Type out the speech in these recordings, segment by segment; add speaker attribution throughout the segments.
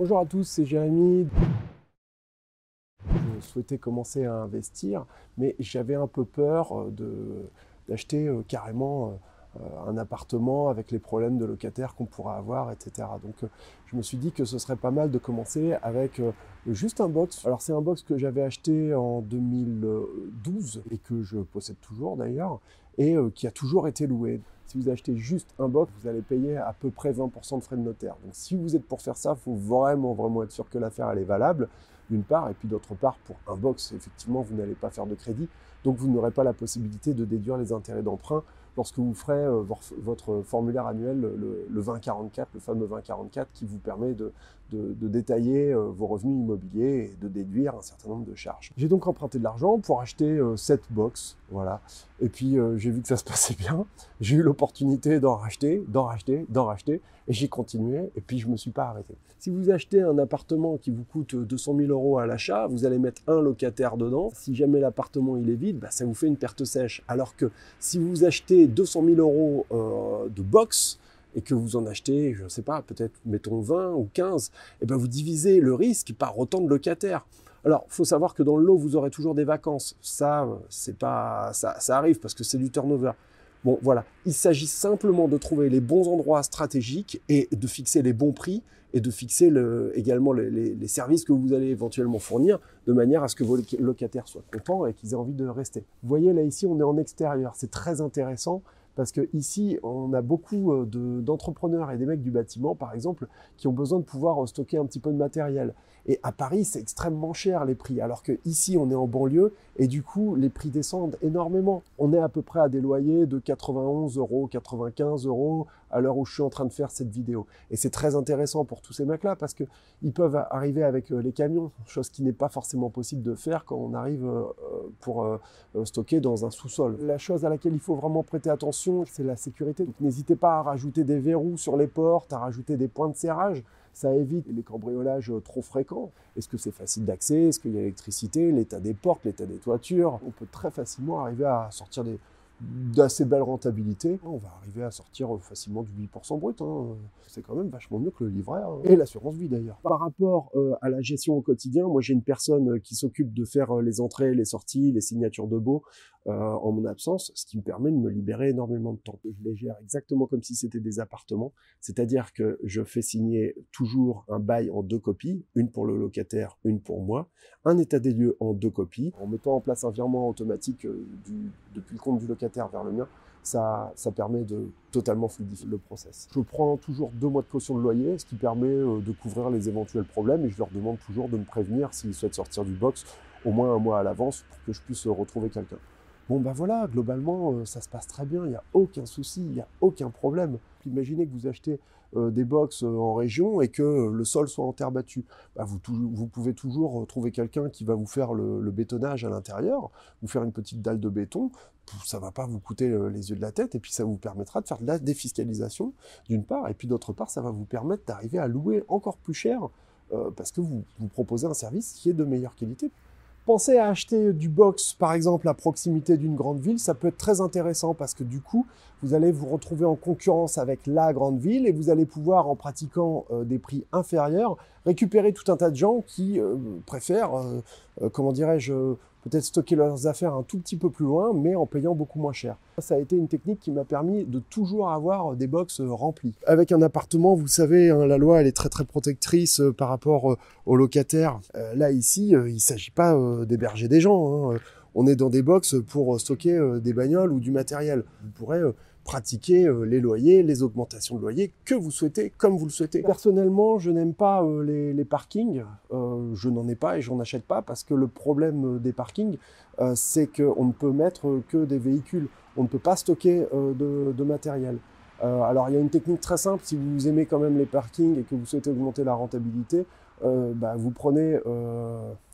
Speaker 1: Bonjour à tous, c'est Jérémy. Je souhaitais commencer à investir, mais j'avais un peu peur euh, d'acheter euh, carrément euh, un appartement avec les problèmes de locataires qu'on pourra avoir, etc. Donc je me suis dit que ce serait pas mal de commencer avec juste un box. Alors c'est un box que j'avais acheté en 2012 et que je possède toujours d'ailleurs et qui a toujours été loué. Si vous achetez juste un box, vous allez payer à peu près 20% de frais de notaire. Donc si vous êtes pour faire ça, il faut vraiment, vraiment être sûr que l'affaire elle est valable, d'une part, et puis d'autre part, pour un box, effectivement, vous n'allez pas faire de crédit, donc vous n'aurez pas la possibilité de déduire les intérêts d'emprunt lorsque vous ferez euh, votre formulaire annuel, le, 2044, le fameux 2044, qui vous permet de, détailler euh, vos revenus immobiliers et de déduire un certain nombre de charges. J'ai donc emprunté de l'argent pour acheter euh, cette box, voilà. Et puis j'ai vu que ça se passait bien. J'ai eu l'opportunité d'en racheter, d'en racheter, d'en racheter, et j'ai continué. Et puis je me suis pas arrêté. Si vous achetez un appartement qui vous coûte 200 000 euros à l'achat, vous allez mettre un locataire dedans. Si jamais l'appartement il est vide, bah, ça vous fait une perte sèche. Alors que si vous achetez 200 000 euros euh, de box et que vous en achetez, je ne sais pas, peut-être mettons 20 ou 15, et eh ben vous divisez le risque par autant de locataires. Alors, il faut savoir que dans le lot, vous aurez toujours des vacances. Ça, c'est pas, ça, ça arrive parce que c'est du turnover. Bon, voilà. Il s'agit simplement de trouver les bons endroits stratégiques et de fixer les bons prix et de fixer le, également les, les, services que vous allez éventuellement fournir de manière à ce que vos locataires soient contents et qu'ils aient envie de rester. Vous voyez, là, ici, on est en extérieur. C'est très intéressant parce que ici, on a beaucoup euh, d'entrepreneurs et des mecs du bâtiment, par exemple, qui ont besoin de pouvoir euh, stocker un petit peu de matériel. Et à Paris, c'est extrêmement cher les prix, alors que ici, on est en banlieue et du coup, les prix descendent énormément. On est à peu près à des loyers de 91 euros, 95 euros à l'heure où je suis en train de faire cette vidéo. Et c'est très intéressant pour tous ces mecs-là parce que ils peuvent arriver avec euh, les camions, chose qui n'est pas forcément possible de faire quand on arrive euh, pour euh, stocker dans un sous-sol. La chose à laquelle il faut vraiment prêter attention, c'est la sécurité. n'hésitez pas à rajouter des verrous sur les portes, à rajouter des points de serrage. Ça évite les cambriolages trop fréquents. Est-ce que c'est facile d'accès? Est-ce qu'il y a l'électricité L'état des portes, l'état des toitures? On peut très facilement arriver à sortir des, d'assez belle rentabilité. On va arriver à sortir facilement du 8% brut. Hein. C'est quand même vachement mieux que le livret hein. et l'assurance vie d'ailleurs. Par rapport euh, à la gestion au quotidien, moi j'ai une personne euh, qui s'occupe de faire euh, les entrées, les sorties, les signatures de baux en mon absence, ce qui me permet de me libérer énormément de temps. Je les gère exactement comme si c'était des appartements, c'est-à-dire que je fais signer toujours un bail en deux copies, une pour le locataire, une pour moi, un état des lieux en deux copies, en mettant en place un virement automatique depuis le compte du locataire vers le mien, ça, ça permet de totalement fluidifier le process. Je prends toujours deux mois de caution de loyer, ce qui permet euh, de couvrir les éventuels problèmes et je leur demande toujours de me prévenir s'ils souhaitent sortir du box au moins un mois à l'avance pour que je puisse retrouver quelqu'un. Bon ben voilà, globalement, euh, ça se passe très bien, il n'y a aucun souci, il n'y a aucun problème. Imaginez que vous achetez euh, des box en région et que le sol soit en terre battue. Bah, vous, pouvez toujours trouver quelqu'un qui va vous faire le, bétonnage à l'intérieur, vous faire une petite dalle de béton, ça va pas vous coûter euh, les yeux de la tête, et puis ça vous permettra de faire de la défiscalisation, d'une part, et puis d'autre part, ça va vous permettre d'arriver à louer encore plus cher, euh, parce que vous proposez un service qui est de meilleure qualité. Pensez à acheter du box, par exemple, à proximité d'une grande ville, ça peut être très intéressant parce que du coup, vous allez vous retrouver en concurrence avec la grande ville et vous allez pouvoir, en pratiquant euh, des prix inférieurs, récupérer tout un tas de gens qui préfèrent, comment dirais-je, peut-être stocker leurs affaires un tout petit peu plus loin, mais en payant beaucoup moins cher. Ça a été une technique qui m'a permis de toujours avoir des box remplies. Avec un appartement, vous savez, hein, la loi elle est très très protectrice euh, par rapport euh, aux locataires. Euh, là ici, il ne s'agit pas d'héberger des gens. Hein. On est dans des box pour stocker des bagnoles ou du matériel. Vous pourrez pratiquer euh, les loyers, les augmentations de loyers que vous souhaitez, comme vous le souhaitez. Personnellement, je n'aime pas euh, les, parkings. Euh, je n'en ai pas et j'en achète pas parce que le problème des parkings, c'est qu'on ne peut mettre que des véhicules. On ne peut pas stocker de, matériel. alors il y a une technique très simple, si vous aimez quand même les parkings et que vous souhaitez augmenter la rentabilité, bah, vous prenez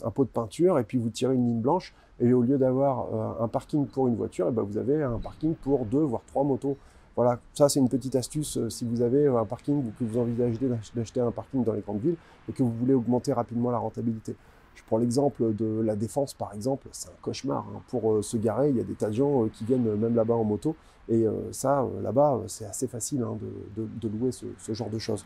Speaker 1: un pot de peinture et puis vous tirez une ligne blanche et au lieu d'avoir euh, un parking pour une voiture, et eh ben vous avez un parking pour deux, voire trois motos. Voilà, ça c'est une petite astuce euh, si vous avez un parking ou que vous envisagez d'acheter un parking dans les grandes villes et que vous voulez augmenter rapidement la rentabilité. Je prends l'exemple de la défense par exemple, c'est un cauchemar. Hein. Pour euh, se garer, il y a des tas de gens qui viennent même là-bas en moto et ça, là-bas, c'est assez facile hein, de, louer ce, genre de choses.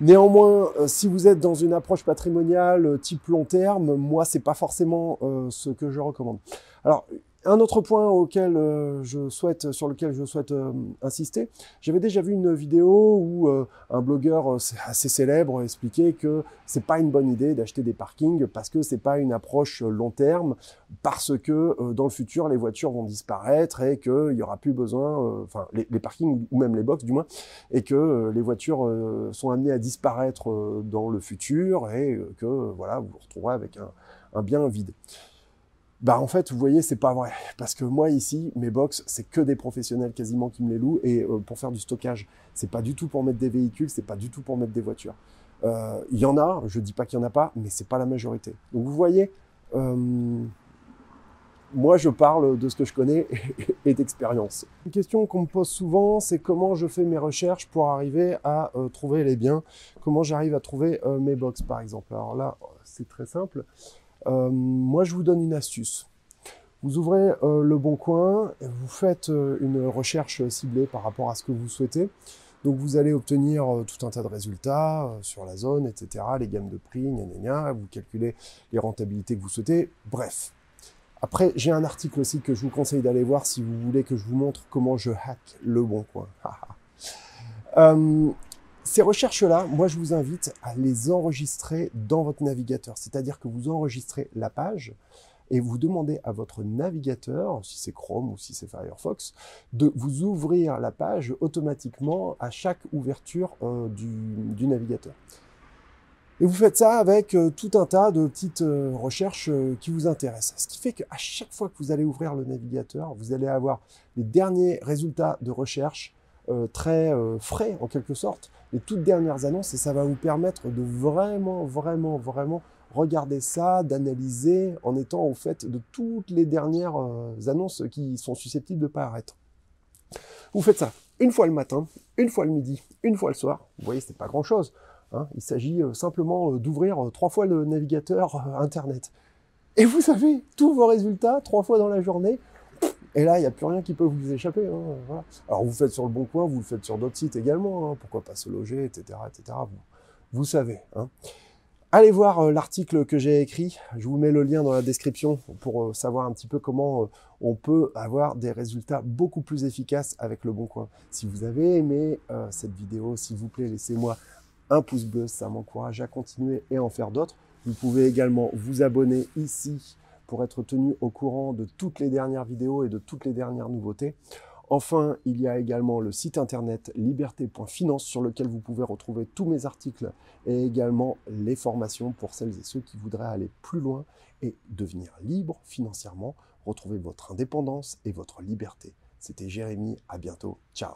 Speaker 1: Néanmoins, si vous êtes dans une approche patrimoniale type long terme, moi, c'est pas forcément ce que je recommande. Alors, un autre point euh, sur lequel je souhaite euh, insister, j'avais déjà vu une vidéo où euh, un blogueur assez célèbre expliquait que c'est pas une bonne idée d'acheter des parkings parce que c'est pas une approche long terme, parce que dans le futur les voitures vont disparaître et qu'il y aura plus besoin, enfin les, parkings ou même les box du moins, et que les voitures sont amenées à disparaître dans le futur et que voilà vous vous retrouverez avec un bien vide. Bah en fait, vous voyez, c'est pas vrai. Parce que moi ici, mes box, c'est que des professionnels quasiment qui me les louent et euh, pour faire du stockage. C'est pas du tout pour mettre des véhicules, c'est pas du tout pour mettre des voitures. Euh, il y en a, je dis pas qu'il y en a pas, mais c'est pas la majorité. Donc vous voyez, euh, moi je parle de ce que je connais et, d'expérience. Une question qu'on me pose souvent, c'est comment je fais mes recherches pour arriver à trouver les biens, comment j'arrive à trouver mes box par exemple? Alors là, c'est très simple. Euh, moi, je vous donne une astuce. Vous ouvrez euh, le bon coin, vous faites euh, une recherche ciblée par rapport à ce que vous souhaitez. Donc vous allez obtenir tout un tas de résultats sur la zone, etc., les gammes de prix, gna gna gna, vous calculez les rentabilités que vous souhaitez, bref. Après, j'ai un article aussi que je vous conseille d'aller voir si vous voulez que je vous montre comment je hack le bon coin. Ces recherches-là, moi je vous invite à les enregistrer dans votre navigateur. C'est-à-dire que vous enregistrez la page et vous demandez à votre navigateur, si c'est Chrome ou si c'est Firefox, de vous ouvrir la page automatiquement à chaque ouverture euh, du, navigateur. Et vous faites ça avec euh, tout un tas de petites euh, recherches qui vous intéressent. Ce qui fait qu'à chaque fois que vous allez ouvrir le navigateur, vous allez avoir les derniers résultats de recherche euh, très euh, frais en quelque sorte, les toutes dernières annonces et ça va vous permettre de vraiment, vraiment, vraiment regarder ça, d'analyser en étant au fait de toutes les dernières euh, annonces qui sont susceptibles de paraître. Vous faites ça une fois le matin, une fois le midi, une fois le soir. Vous voyez, c'est pas grand chose. Hein. Il s'agit simplement d'ouvrir trois fois le navigateur Internet. Et vous avez tous vos résultats trois fois dans la journée et là, il n'y a plus rien qui peut vous échapper. Hein, Alors vous faites sur le bon coin, vous le faites sur d'autres sites également. Hein, pourquoi pas se loger, etc. etc. Vous, savez. Hein. Allez voir euh, l'article que j'ai écrit. Je vous mets le lien dans la description pour euh, savoir un petit peu comment euh, on peut avoir des résultats beaucoup plus efficaces avec le bon coin. Si vous avez aimé cette vidéo, s'il vous plaît, laissez-moi un pouce bleu. Ça m'encourage à continuer et en faire d'autres. Vous pouvez également vous abonner ici pour être tenu au courant de toutes les dernières vidéos et de toutes les dernières nouveautés. Enfin, il y a également le site internet liberté.finance sur lequel vous pouvez retrouver tous mes articles et également les formations pour celles et ceux qui voudraient aller plus loin et devenir libre financièrement, retrouver votre indépendance et votre liberté. C'était Jérémy, à bientôt, ciao